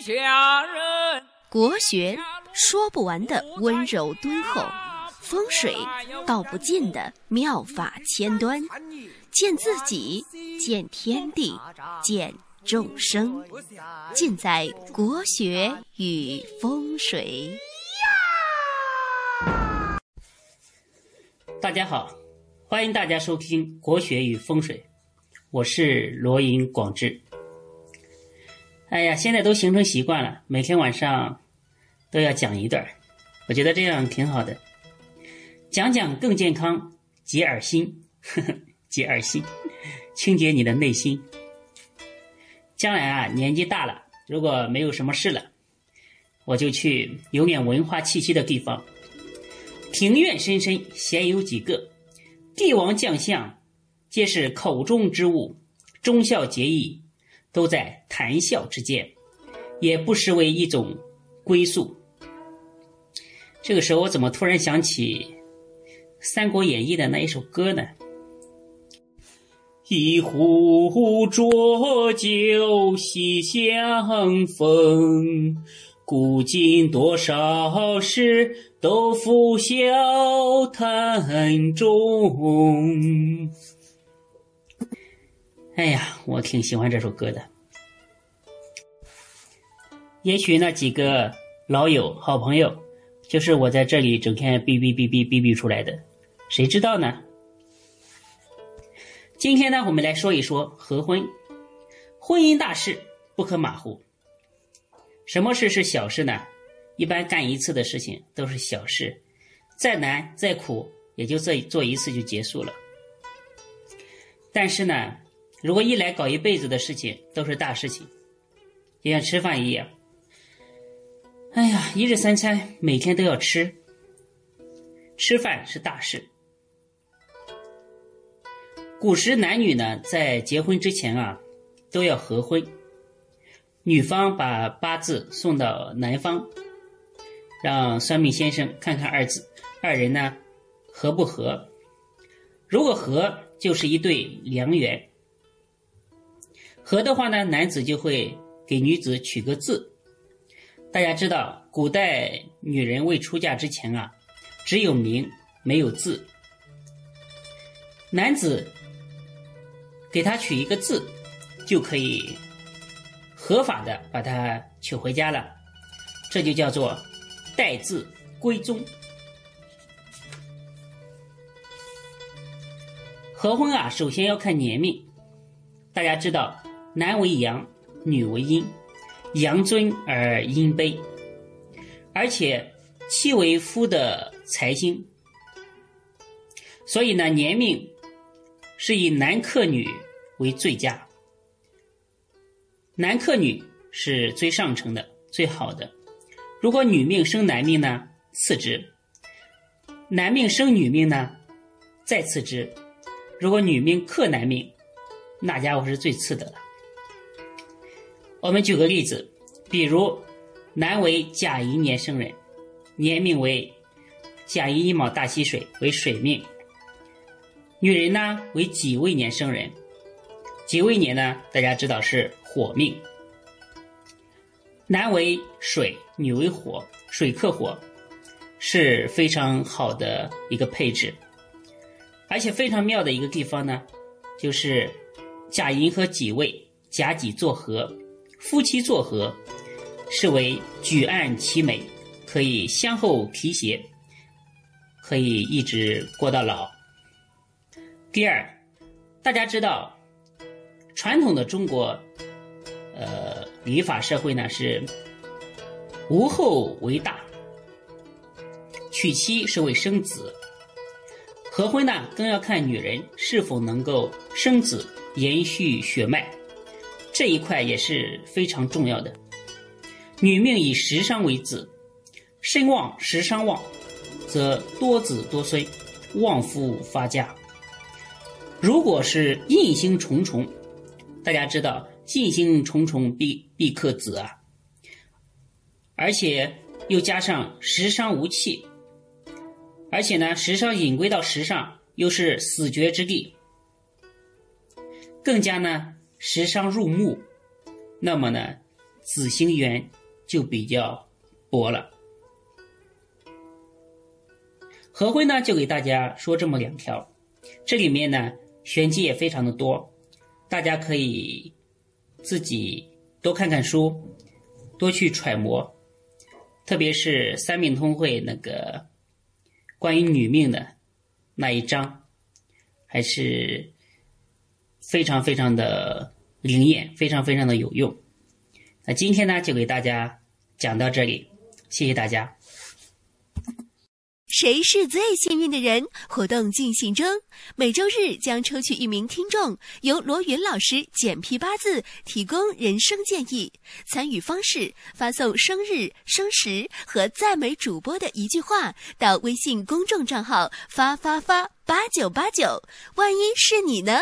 下人。国学说不完的温柔敦厚，风水道不尽的妙法千端，见自己，见天地，见众生，尽在国学与风水。大家好，欢迎大家收听《国学与风水》，我是罗莹广志。哎呀，现在都形成习惯了，每天晚上都要讲一段，我觉得这样挺好的，讲讲更健康，洁耳心，呵呵，洁耳心，清洁你的内心。将来啊，年纪大了，如果没有什么事了，我就去有点文化气息的地方。庭院深深，闲有几个，帝王将相，皆是口中之物，忠孝节义。都在谈笑之间，也不失为一种归宿。这个时候，我怎么突然想起《三国演义》的那一首歌呢？一壶浊酒喜相逢，古今多少事，都付笑谈中。哎呀，我挺喜欢这首歌的。也许那几个老友、好朋友，就是我在这里整天哔哔哔哔哔哔出来的，谁知道呢？今天呢，我们来说一说合婚。婚姻大事不可马虎。什么事是小事呢？一般干一次的事情都是小事，再难再苦，也就这做一次就结束了。但是呢？如果一来搞一辈子的事情都是大事情，就像吃饭一样。哎呀，一日三餐每天都要吃，吃饭是大事。古时男女呢，在结婚之前啊，都要合婚。女方把八字送到男方，让算命先生看看二字，二人呢合不合？如果合，就是一对良缘。合的话呢，男子就会给女子取个字。大家知道，古代女人未出嫁之前啊，只有名没有字。男子给她取一个字，就可以合法的把她娶回家了。这就叫做代字归宗。合婚啊，首先要看年命。大家知道。男为阳，女为阴，阳尊而阴卑，而且妻为夫的财星，所以呢，年命是以男克女为最佳，男克女是最上乘的、最好的。如果女命生男命呢，次之；男命生女命呢，再次之。如果女命克男命，那家伙是最次的了。我们举个例子，比如男为甲寅年生人，年命为甲寅寅卯大溪水为水命；女人呢为己未年生人，己未年呢大家知道是火命。男为水，女为火，水克火，是非常好的一个配置，而且非常妙的一个地方呢，就是甲寅和己未，甲己作合。夫妻作合，是为举案齐眉，可以相后提携，可以一直过到老。第二，大家知道，传统的中国，呃，礼法社会呢是无后为大，娶妻是为生子，合婚呢更要看女人是否能够生子，延续血脉。这一块也是非常重要的。女命以食伤为子，身旺食伤旺，则多子多孙，旺夫发家。如果是印星重重，大家知道印星重重必必克子啊，而且又加上食伤无气，而且呢食伤引归到食上又是死绝之地，更加呢。食伤入木，那么呢，子星缘就比较薄了。何辉呢，就给大家说这么两条，这里面呢玄机也非常的多，大家可以自己多看看书，多去揣摩，特别是三命通会那个关于女命的那一章，还是非常非常的灵验，非常非常的有用。那今天呢，就给大家讲到这里，谢谢大家。谁是最幸运的人？活动进行中，每周日将抽取一名听众，由罗云老师简批八字，提供人生建议。参与方式：发送生日、生时和赞美主播的一句话到微信公众账号“发发发八九八九”。万一是你呢？